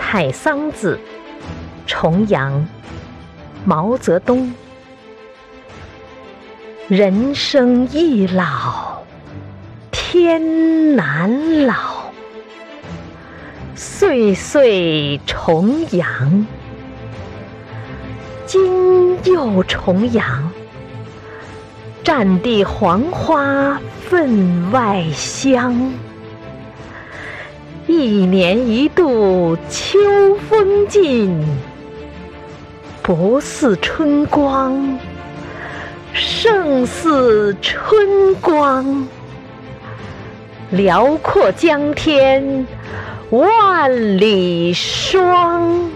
采桑子，重阳，毛泽东。人生易老，天难老。岁岁重阳，今又重阳。战地黄花分外香。一年一度秋风劲，不似春光，胜似春光。辽阔江天万里霜。